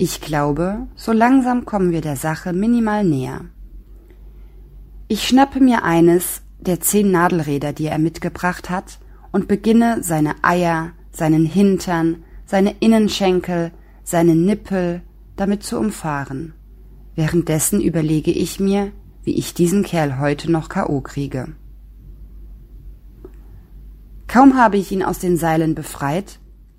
Ich glaube, so langsam kommen wir der Sache minimal näher. Ich schnappe mir eines der zehn Nadelräder, die er mitgebracht hat, und beginne seine Eier, seinen Hintern, seine Innenschenkel, seine Nippel damit zu umfahren. Währenddessen überlege ich mir, wie ich diesen Kerl heute noch K.O. kriege. Kaum habe ich ihn aus den Seilen befreit,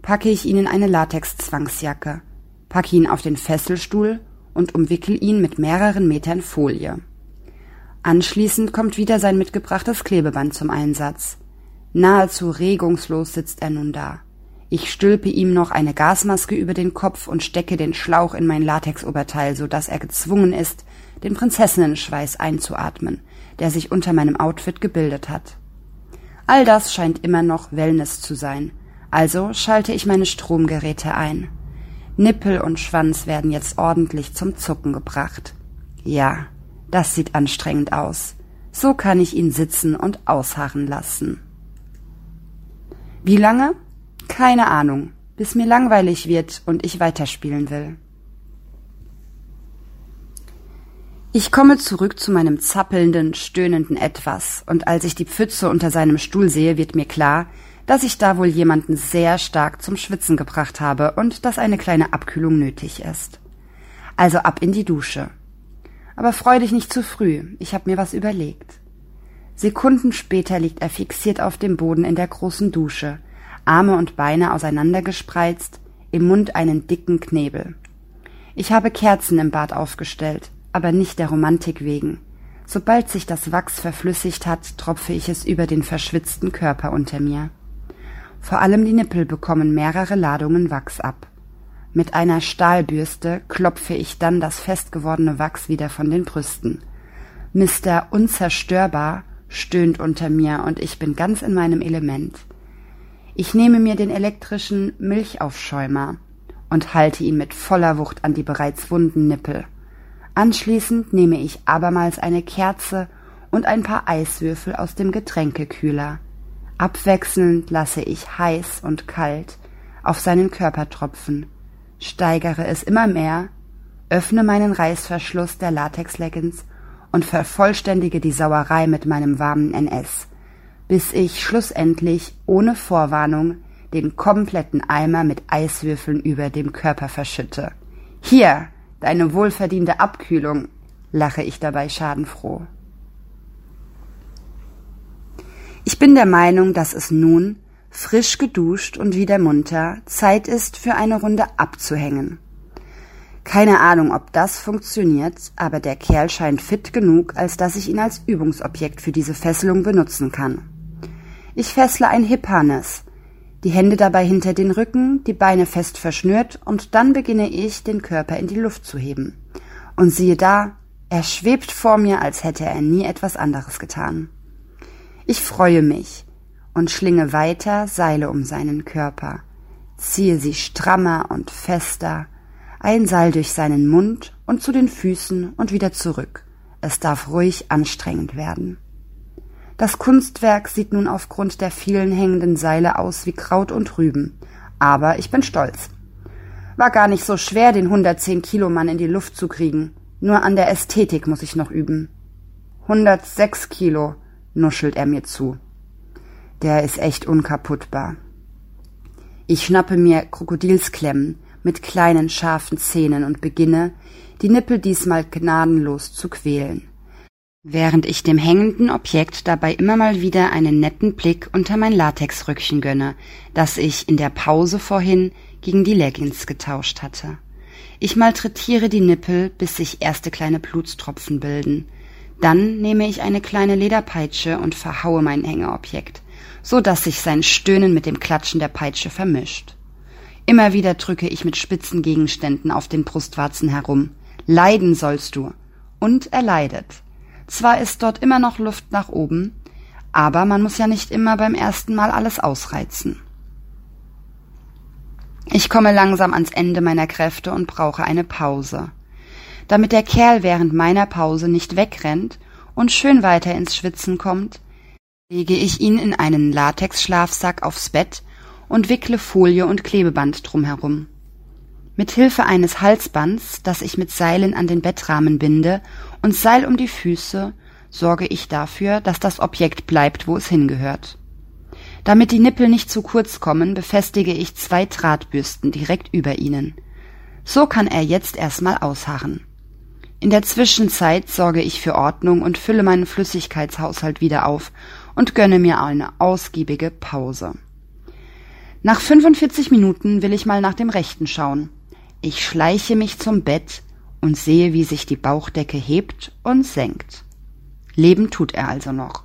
packe ich ihn in eine Latex-Zwangsjacke, packe ihn auf den Fesselstuhl und umwickel ihn mit mehreren Metern Folie. Anschließend kommt wieder sein mitgebrachtes Klebeband zum Einsatz. Nahezu regungslos sitzt er nun da. Ich stülpe ihm noch eine Gasmaske über den Kopf und stecke den Schlauch in mein Latexoberteil, so dass er gezwungen ist, den Prinzessinnenschweiß einzuatmen, der sich unter meinem Outfit gebildet hat. All das scheint immer noch Wellness zu sein, also schalte ich meine Stromgeräte ein. Nippel und Schwanz werden jetzt ordentlich zum Zucken gebracht. Ja, das sieht anstrengend aus. So kann ich ihn sitzen und ausharren lassen. Wie lange? Keine Ahnung, bis mir langweilig wird und ich weiterspielen will. Ich komme zurück zu meinem zappelnden, stöhnenden Etwas, und als ich die Pfütze unter seinem Stuhl sehe, wird mir klar, dass ich da wohl jemanden sehr stark zum Schwitzen gebracht habe und dass eine kleine Abkühlung nötig ist. Also ab in die Dusche. Aber freu dich nicht zu früh, ich habe mir was überlegt. Sekunden später liegt er fixiert auf dem Boden in der großen Dusche, Arme und Beine auseinandergespreizt, im Mund einen dicken Knebel. Ich habe Kerzen im Bad aufgestellt, aber nicht der Romantik wegen. Sobald sich das Wachs verflüssigt hat, tropfe ich es über den verschwitzten Körper unter mir. Vor allem die Nippel bekommen mehrere Ladungen Wachs ab. Mit einer Stahlbürste klopfe ich dann das festgewordene Wachs wieder von den Brüsten. Mister Unzerstörbar stöhnt unter mir und ich bin ganz in meinem Element. Ich nehme mir den elektrischen Milchaufschäumer und halte ihn mit voller Wucht an die bereits wunden Nippel. Anschließend nehme ich abermals eine Kerze und ein paar Eiswürfel aus dem Getränkekühler. Abwechselnd lasse ich heiß und kalt auf seinen Körper tropfen, steigere es immer mehr, öffne meinen Reißverschluss der Latexleggings und vervollständige die Sauerei mit meinem warmen NS, bis ich schlussendlich ohne Vorwarnung den kompletten Eimer mit Eiswürfeln über dem Körper verschütte. Hier, deine wohlverdiente Abkühlung, lache ich dabei schadenfroh. Ich bin der Meinung, dass es nun, frisch geduscht und wieder munter, Zeit ist für eine Runde abzuhängen. Keine Ahnung, ob das funktioniert, aber der Kerl scheint fit genug, als dass ich ihn als Übungsobjekt für diese Fesselung benutzen kann. Ich fessle ein Hip-Harness, die Hände dabei hinter den Rücken, die Beine fest verschnürt und dann beginne ich, den Körper in die Luft zu heben. Und siehe da, er schwebt vor mir, als hätte er nie etwas anderes getan. Ich freue mich und schlinge weiter Seile um seinen Körper, ziehe sie strammer und fester, ein Seil durch seinen Mund und zu den Füßen und wieder zurück. Es darf ruhig anstrengend werden. Das Kunstwerk sieht nun aufgrund der vielen hängenden Seile aus wie Kraut und Rüben, aber ich bin stolz. War gar nicht so schwer, den 110 Kilo Mann in die Luft zu kriegen. Nur an der Ästhetik muss ich noch üben. 106 Kilo, nuschelt er mir zu. Der ist echt unkaputtbar. Ich schnappe mir Krokodilsklemmen mit kleinen scharfen Zähnen und beginne, die Nippel diesmal gnadenlos zu quälen, während ich dem hängenden Objekt dabei immer mal wieder einen netten Blick unter mein Latexröckchen gönne, das ich in der Pause vorhin gegen die Leggings getauscht hatte. Ich malträtiere die Nippel, bis sich erste kleine Blutstropfen bilden, dann nehme ich eine kleine Lederpeitsche und verhaue mein Hängeobjekt, so dass sich sein Stöhnen mit dem Klatschen der Peitsche vermischt. Immer wieder drücke ich mit spitzen Gegenständen auf den Brustwarzen herum. Leiden sollst du. und er leidet. Zwar ist dort immer noch Luft nach oben, aber man muss ja nicht immer beim ersten Mal alles ausreizen. Ich komme langsam ans Ende meiner Kräfte und brauche eine Pause. Damit der Kerl während meiner Pause nicht wegrennt und schön weiter ins Schwitzen kommt, lege ich ihn in einen Latexschlafsack aufs Bett und wickle Folie und Klebeband drumherum. Mit Hilfe eines Halsbands, das ich mit Seilen an den Bettrahmen binde, und Seil um die Füße, sorge ich dafür, dass das Objekt bleibt, wo es hingehört. Damit die Nippel nicht zu kurz kommen, befestige ich zwei Drahtbürsten direkt über ihnen. So kann er jetzt erstmal ausharren. In der Zwischenzeit sorge ich für Ordnung und fülle meinen Flüssigkeitshaushalt wieder auf und gönne mir eine ausgiebige Pause. Nach 45 Minuten will ich mal nach dem Rechten schauen. Ich schleiche mich zum Bett und sehe, wie sich die Bauchdecke hebt und senkt. Leben tut er also noch.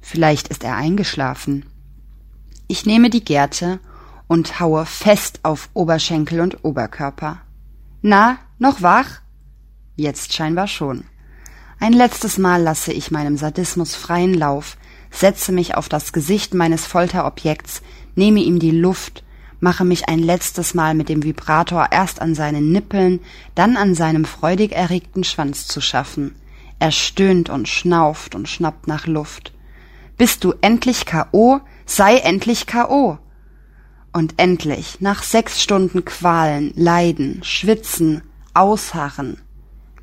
Vielleicht ist er eingeschlafen. Ich nehme die Gerte und haue fest auf Oberschenkel und Oberkörper. Na, noch wach? Jetzt scheinbar schon. Ein letztes Mal lasse ich meinem Sadismus freien Lauf, setze mich auf das Gesicht meines Folterobjekts, nehme ihm die Luft, mache mich ein letztes Mal mit dem Vibrator erst an seinen Nippeln, dann an seinem freudig erregten Schwanz zu schaffen. Er stöhnt und schnauft und schnappt nach Luft. Bist du endlich K.O.? Sei endlich K.O. Und endlich, nach sechs Stunden Qualen, Leiden, Schwitzen, Ausharren,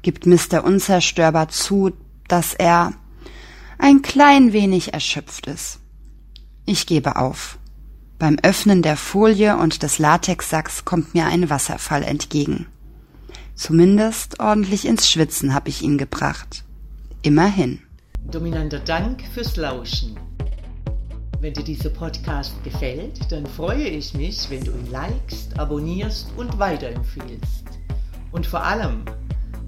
gibt Mr. Unzerstörbar zu, dass er ein klein wenig erschöpft ist. Ich gebe auf. Beim Öffnen der Folie und des Latexsacks kommt mir ein Wasserfall entgegen. Zumindest ordentlich ins Schwitzen habe ich ihn gebracht. Immerhin. Dominanter Dank fürs Lauschen. Wenn dir dieser Podcast gefällt, dann freue ich mich, wenn du ihn likest, abonnierst und weiterempfiehlst. Und vor allem,